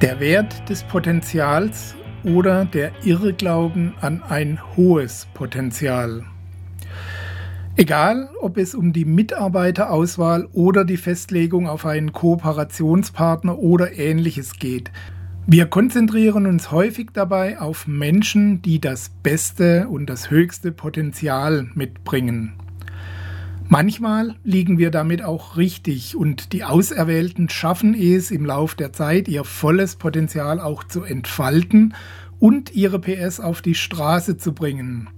Der Wert des Potenzials oder der Irrglauben an ein hohes Potenzial. Egal, ob es um die Mitarbeiterauswahl oder die Festlegung auf einen Kooperationspartner oder ähnliches geht. Wir konzentrieren uns häufig dabei auf Menschen, die das beste und das höchste Potenzial mitbringen. Manchmal liegen wir damit auch richtig und die Auserwählten schaffen es im Lauf der Zeit, ihr volles Potenzial auch zu entfalten und ihre PS auf die Straße zu bringen.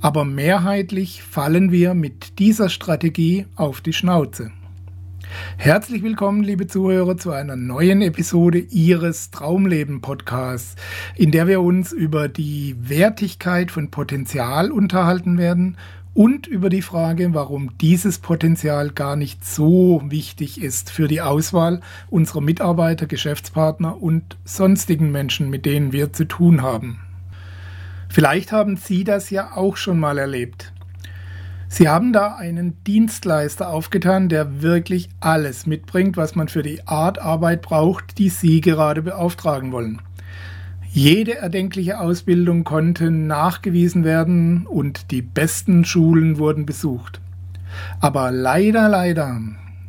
Aber mehrheitlich fallen wir mit dieser Strategie auf die Schnauze. Herzlich willkommen, liebe Zuhörer, zu einer neuen Episode Ihres Traumleben Podcasts, in der wir uns über die Wertigkeit von Potenzial unterhalten werden und über die Frage, warum dieses Potenzial gar nicht so wichtig ist für die Auswahl unserer Mitarbeiter, Geschäftspartner und sonstigen Menschen, mit denen wir zu tun haben. Vielleicht haben Sie das ja auch schon mal erlebt. Sie haben da einen Dienstleister aufgetan, der wirklich alles mitbringt, was man für die Art Arbeit braucht, die Sie gerade beauftragen wollen. Jede erdenkliche Ausbildung konnte nachgewiesen werden und die besten Schulen wurden besucht. Aber leider, leider,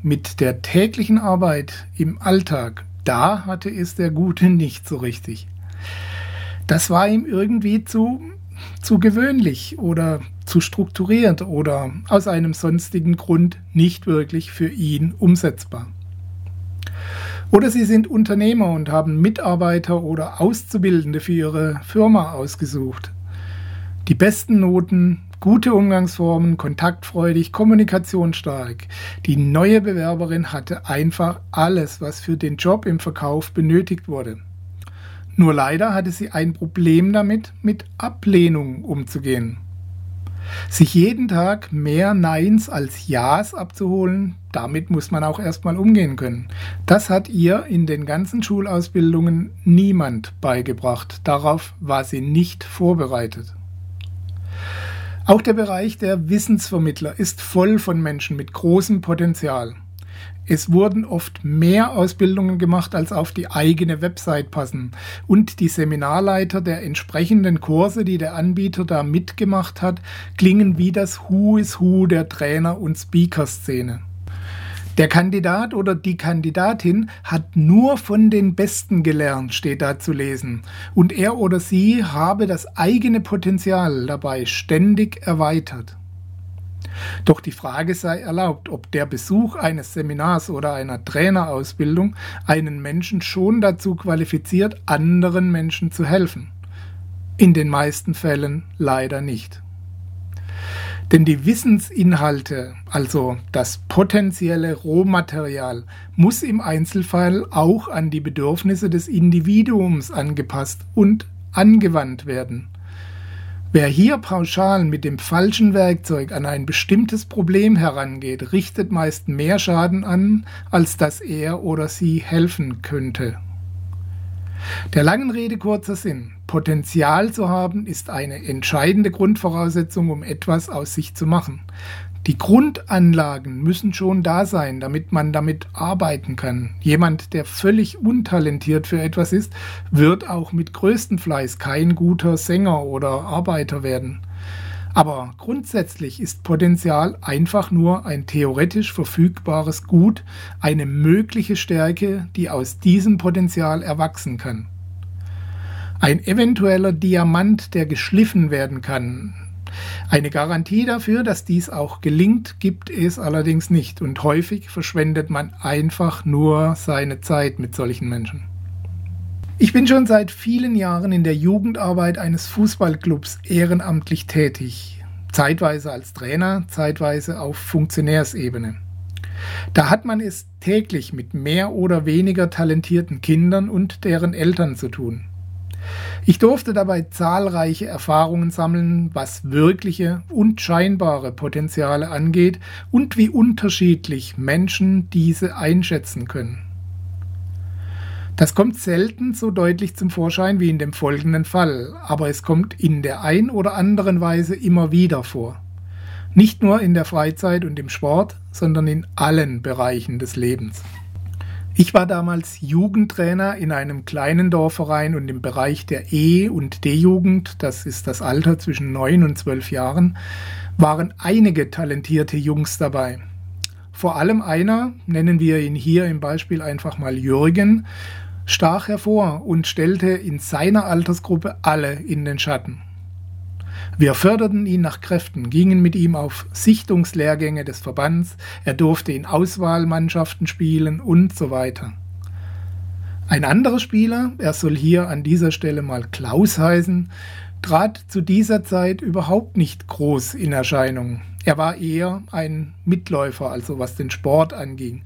mit der täglichen Arbeit im Alltag, da hatte es der Gute nicht so richtig. Das war ihm irgendwie zu, zu gewöhnlich oder zu strukturiert oder aus einem sonstigen Grund nicht wirklich für ihn umsetzbar. Oder Sie sind Unternehmer und haben Mitarbeiter oder Auszubildende für Ihre Firma ausgesucht. Die besten Noten, gute Umgangsformen, kontaktfreudig, kommunikationsstark. Die neue Bewerberin hatte einfach alles, was für den Job im Verkauf benötigt wurde. Nur leider hatte sie ein Problem damit, mit Ablehnung umzugehen. Sich jeden Tag mehr Neins als Ja's abzuholen, damit muss man auch erstmal umgehen können. Das hat ihr in den ganzen Schulausbildungen niemand beigebracht. Darauf war sie nicht vorbereitet. Auch der Bereich der Wissensvermittler ist voll von Menschen mit großem Potenzial. Es wurden oft mehr Ausbildungen gemacht, als auf die eigene Website passen. Und die Seminarleiter der entsprechenden Kurse, die der Anbieter da mitgemacht hat, klingen wie das Who is Who der Trainer- und Speaker-Szene. Der Kandidat oder die Kandidatin hat nur von den Besten gelernt, steht da zu lesen. Und er oder sie habe das eigene Potenzial dabei ständig erweitert. Doch die Frage sei erlaubt, ob der Besuch eines Seminars oder einer Trainerausbildung einen Menschen schon dazu qualifiziert, anderen Menschen zu helfen. In den meisten Fällen leider nicht. Denn die Wissensinhalte, also das potenzielle Rohmaterial, muss im Einzelfall auch an die Bedürfnisse des Individuums angepasst und angewandt werden. Wer hier pauschal mit dem falschen Werkzeug an ein bestimmtes Problem herangeht, richtet meist mehr Schaden an, als dass er oder sie helfen könnte. Der langen Rede kurzer Sinn. Potenzial zu haben ist eine entscheidende Grundvoraussetzung, um etwas aus sich zu machen. Die Grundanlagen müssen schon da sein, damit man damit arbeiten kann. Jemand, der völlig untalentiert für etwas ist, wird auch mit größtem Fleiß kein guter Sänger oder Arbeiter werden. Aber grundsätzlich ist Potenzial einfach nur ein theoretisch verfügbares Gut, eine mögliche Stärke, die aus diesem Potenzial erwachsen kann. Ein eventueller Diamant, der geschliffen werden kann, eine Garantie dafür, dass dies auch gelingt, gibt es allerdings nicht und häufig verschwendet man einfach nur seine Zeit mit solchen Menschen. Ich bin schon seit vielen Jahren in der Jugendarbeit eines Fußballclubs ehrenamtlich tätig, zeitweise als Trainer, zeitweise auf Funktionärsebene. Da hat man es täglich mit mehr oder weniger talentierten Kindern und deren Eltern zu tun. Ich durfte dabei zahlreiche Erfahrungen sammeln, was wirkliche und scheinbare Potenziale angeht und wie unterschiedlich Menschen diese einschätzen können. Das kommt selten so deutlich zum Vorschein wie in dem folgenden Fall, aber es kommt in der ein oder anderen Weise immer wieder vor. Nicht nur in der Freizeit und im Sport, sondern in allen Bereichen des Lebens. Ich war damals Jugendtrainer in einem kleinen Dorfverein und im Bereich der E- und D-Jugend, das ist das Alter zwischen 9 und 12 Jahren, waren einige talentierte Jungs dabei. Vor allem einer, nennen wir ihn hier im Beispiel einfach mal Jürgen, stach hervor und stellte in seiner Altersgruppe alle in den Schatten. Wir förderten ihn nach Kräften, gingen mit ihm auf Sichtungslehrgänge des Verbands, er durfte in Auswahlmannschaften spielen und so weiter. Ein anderer Spieler, er soll hier an dieser Stelle mal Klaus heißen, trat zu dieser Zeit überhaupt nicht groß in Erscheinung. Er war eher ein Mitläufer, also was den Sport anging.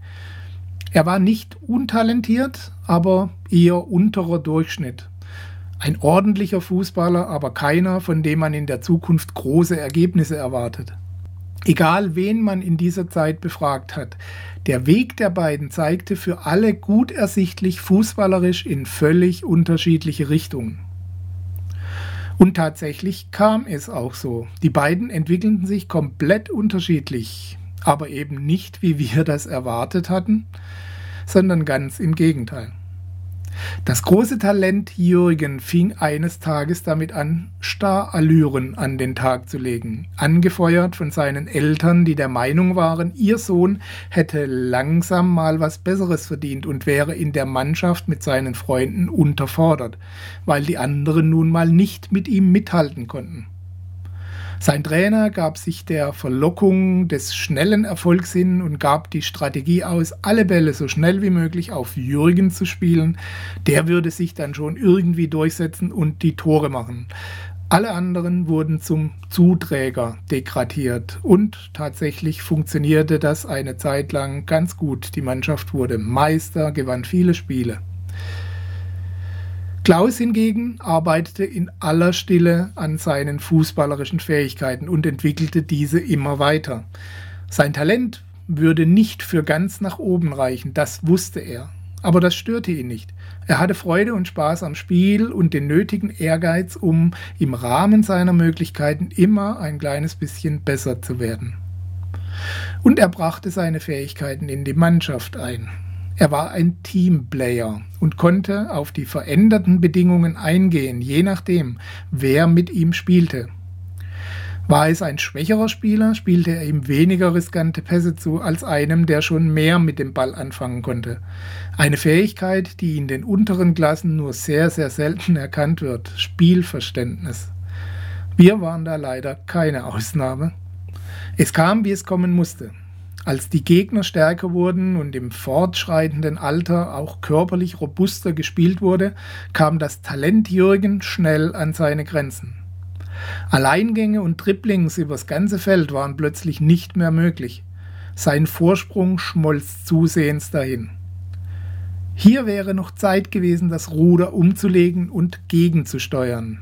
Er war nicht untalentiert, aber eher unterer Durchschnitt. Ein ordentlicher Fußballer, aber keiner, von dem man in der Zukunft große Ergebnisse erwartet. Egal wen man in dieser Zeit befragt hat, der Weg der beiden zeigte für alle gut ersichtlich fußballerisch in völlig unterschiedliche Richtungen. Und tatsächlich kam es auch so. Die beiden entwickelten sich komplett unterschiedlich, aber eben nicht, wie wir das erwartet hatten, sondern ganz im Gegenteil. Das große Talent Jürgen fing eines Tages damit an, Starallüren an den Tag zu legen, angefeuert von seinen Eltern, die der Meinung waren, ihr Sohn hätte langsam mal was Besseres verdient und wäre in der Mannschaft mit seinen Freunden unterfordert, weil die anderen nun mal nicht mit ihm mithalten konnten. Sein Trainer gab sich der Verlockung des schnellen Erfolgs hin und gab die Strategie aus, alle Bälle so schnell wie möglich auf Jürgen zu spielen. Der würde sich dann schon irgendwie durchsetzen und die Tore machen. Alle anderen wurden zum Zuträger degradiert und tatsächlich funktionierte das eine Zeit lang ganz gut. Die Mannschaft wurde Meister, gewann viele Spiele. Klaus hingegen arbeitete in aller Stille an seinen fußballerischen Fähigkeiten und entwickelte diese immer weiter. Sein Talent würde nicht für ganz nach oben reichen, das wusste er. Aber das störte ihn nicht. Er hatte Freude und Spaß am Spiel und den nötigen Ehrgeiz, um im Rahmen seiner Möglichkeiten immer ein kleines bisschen besser zu werden. Und er brachte seine Fähigkeiten in die Mannschaft ein. Er war ein Teamplayer und konnte auf die veränderten Bedingungen eingehen, je nachdem, wer mit ihm spielte. War es ein schwächerer Spieler, spielte er ihm weniger riskante Pässe zu als einem, der schon mehr mit dem Ball anfangen konnte. Eine Fähigkeit, die in den unteren Klassen nur sehr, sehr selten erkannt wird. Spielverständnis. Wir waren da leider keine Ausnahme. Es kam, wie es kommen musste. Als die Gegner stärker wurden und im fortschreitenden Alter auch körperlich robuster gespielt wurde, kam das Talent Jürgen schnell an seine Grenzen. Alleingänge und Dribblings übers ganze Feld waren plötzlich nicht mehr möglich. Sein Vorsprung schmolz zusehends dahin. Hier wäre noch Zeit gewesen, das Ruder umzulegen und gegenzusteuern.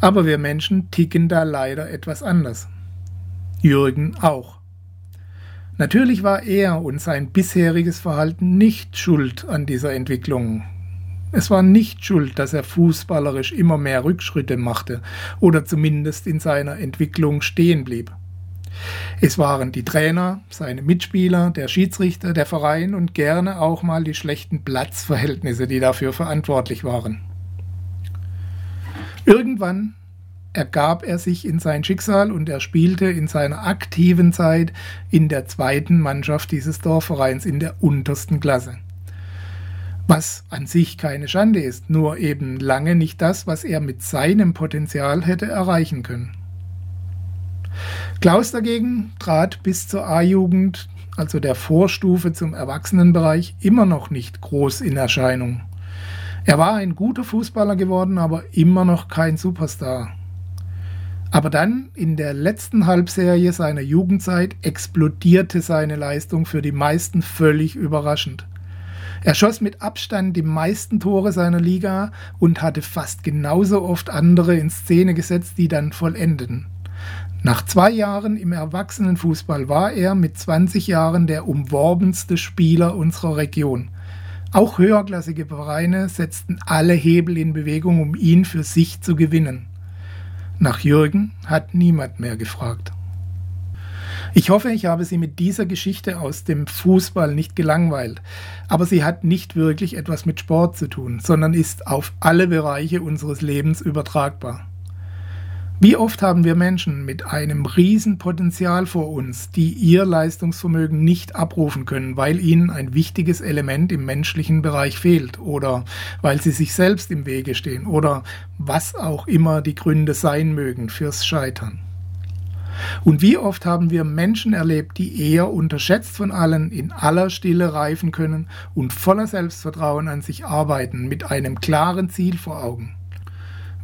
Aber wir Menschen ticken da leider etwas anders. Jürgen auch. Natürlich war er und sein bisheriges Verhalten nicht schuld an dieser Entwicklung. Es war nicht schuld, dass er fußballerisch immer mehr Rückschritte machte oder zumindest in seiner Entwicklung stehen blieb. Es waren die Trainer, seine Mitspieler, der Schiedsrichter, der Verein und gerne auch mal die schlechten Platzverhältnisse, die dafür verantwortlich waren. Irgendwann ergab er sich in sein Schicksal und er spielte in seiner aktiven Zeit in der zweiten Mannschaft dieses Dorfvereins in der untersten Klasse. Was an sich keine Schande ist, nur eben lange nicht das, was er mit seinem Potenzial hätte erreichen können. Klaus dagegen trat bis zur A-Jugend, also der Vorstufe zum Erwachsenenbereich, immer noch nicht groß in Erscheinung. Er war ein guter Fußballer geworden, aber immer noch kein Superstar. Aber dann, in der letzten Halbserie seiner Jugendzeit, explodierte seine Leistung für die meisten völlig überraschend. Er schoss mit Abstand die meisten Tore seiner Liga und hatte fast genauso oft andere in Szene gesetzt, die dann vollendeten. Nach zwei Jahren im Erwachsenenfußball war er mit 20 Jahren der umworbenste Spieler unserer Region. Auch höherklassige Vereine setzten alle Hebel in Bewegung, um ihn für sich zu gewinnen. Nach Jürgen hat niemand mehr gefragt. Ich hoffe, ich habe Sie mit dieser Geschichte aus dem Fußball nicht gelangweilt, aber sie hat nicht wirklich etwas mit Sport zu tun, sondern ist auf alle Bereiche unseres Lebens übertragbar. Wie oft haben wir Menschen mit einem Riesenpotenzial vor uns, die ihr Leistungsvermögen nicht abrufen können, weil ihnen ein wichtiges Element im menschlichen Bereich fehlt oder weil sie sich selbst im Wege stehen oder was auch immer die Gründe sein mögen fürs Scheitern. Und wie oft haben wir Menschen erlebt, die eher unterschätzt von allen in aller Stille reifen können und voller Selbstvertrauen an sich arbeiten mit einem klaren Ziel vor Augen.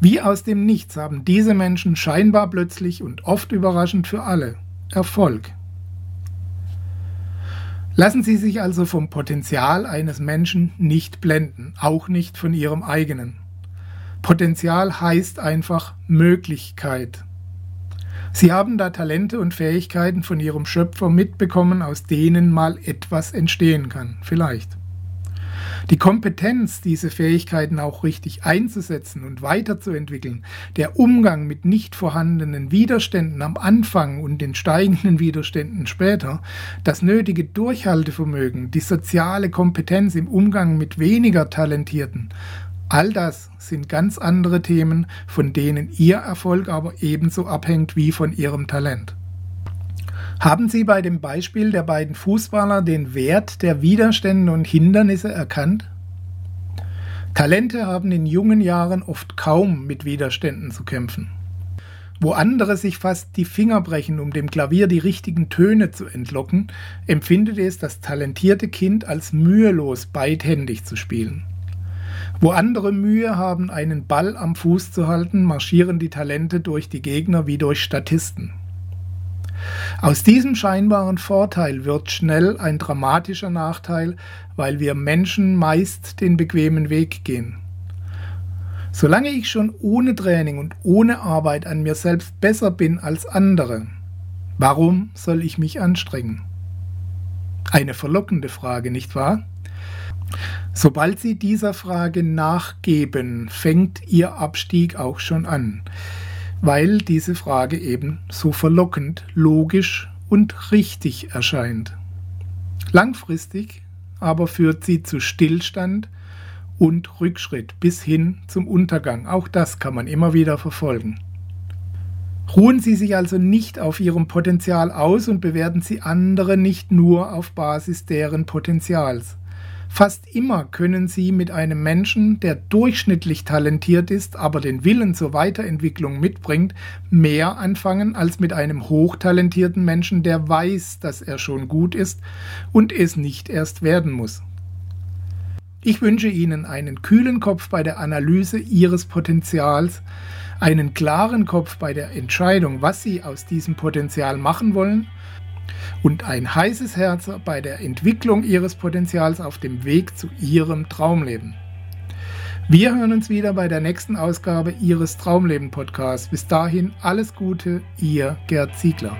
Wie aus dem Nichts haben diese Menschen scheinbar plötzlich und oft überraschend für alle Erfolg. Lassen Sie sich also vom Potenzial eines Menschen nicht blenden, auch nicht von Ihrem eigenen. Potenzial heißt einfach Möglichkeit. Sie haben da Talente und Fähigkeiten von Ihrem Schöpfer mitbekommen, aus denen mal etwas entstehen kann, vielleicht. Die Kompetenz, diese Fähigkeiten auch richtig einzusetzen und weiterzuentwickeln, der Umgang mit nicht vorhandenen Widerständen am Anfang und den steigenden Widerständen später, das nötige Durchhaltevermögen, die soziale Kompetenz im Umgang mit weniger Talentierten, all das sind ganz andere Themen, von denen Ihr Erfolg aber ebenso abhängt wie von Ihrem Talent. Haben Sie bei dem Beispiel der beiden Fußballer den Wert der Widerstände und Hindernisse erkannt? Talente haben in jungen Jahren oft kaum mit Widerständen zu kämpfen. Wo andere sich fast die Finger brechen, um dem Klavier die richtigen Töne zu entlocken, empfindet es das talentierte Kind als mühelos beidhändig zu spielen. Wo andere Mühe haben, einen Ball am Fuß zu halten, marschieren die Talente durch die Gegner wie durch Statisten. Aus diesem scheinbaren Vorteil wird schnell ein dramatischer Nachteil, weil wir Menschen meist den bequemen Weg gehen. Solange ich schon ohne Training und ohne Arbeit an mir selbst besser bin als andere, warum soll ich mich anstrengen? Eine verlockende Frage, nicht wahr? Sobald Sie dieser Frage nachgeben, fängt Ihr Abstieg auch schon an weil diese Frage eben so verlockend, logisch und richtig erscheint. Langfristig aber führt sie zu Stillstand und Rückschritt bis hin zum Untergang. Auch das kann man immer wieder verfolgen. Ruhen Sie sich also nicht auf Ihrem Potenzial aus und bewerten Sie andere nicht nur auf Basis deren Potenzials. Fast immer können Sie mit einem Menschen, der durchschnittlich talentiert ist, aber den Willen zur Weiterentwicklung mitbringt, mehr anfangen als mit einem hochtalentierten Menschen, der weiß, dass er schon gut ist und es nicht erst werden muss. Ich wünsche Ihnen einen kühlen Kopf bei der Analyse Ihres Potenzials, einen klaren Kopf bei der Entscheidung, was Sie aus diesem Potenzial machen wollen und ein heißes Herz bei der Entwicklung ihres Potenzials auf dem Weg zu ihrem Traumleben. Wir hören uns wieder bei der nächsten Ausgabe Ihres Traumleben Podcasts. Bis dahin alles Gute, Ihr Gerd Ziegler.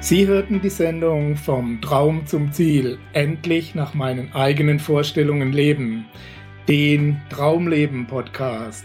Sie hörten die Sendung Vom Traum zum Ziel, endlich nach meinen eigenen Vorstellungen leben, den Traumleben Podcast.